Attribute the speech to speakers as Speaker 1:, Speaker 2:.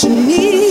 Speaker 1: Need.